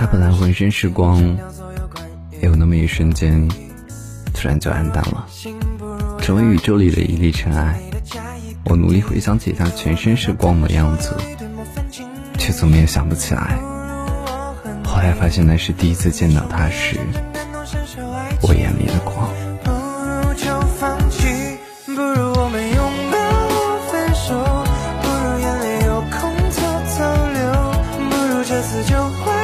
他本来浑身是光，有那么一瞬间，突然就暗淡了，成为宇宙里的一粒尘埃。我努力回想起他全身是光的样子，却怎么也想不起来。后来发现那是第一次见到他时。我眼里的光。不如就放弃。不如我们拥抱。不如眼泪有空偷偷流。不如这次就。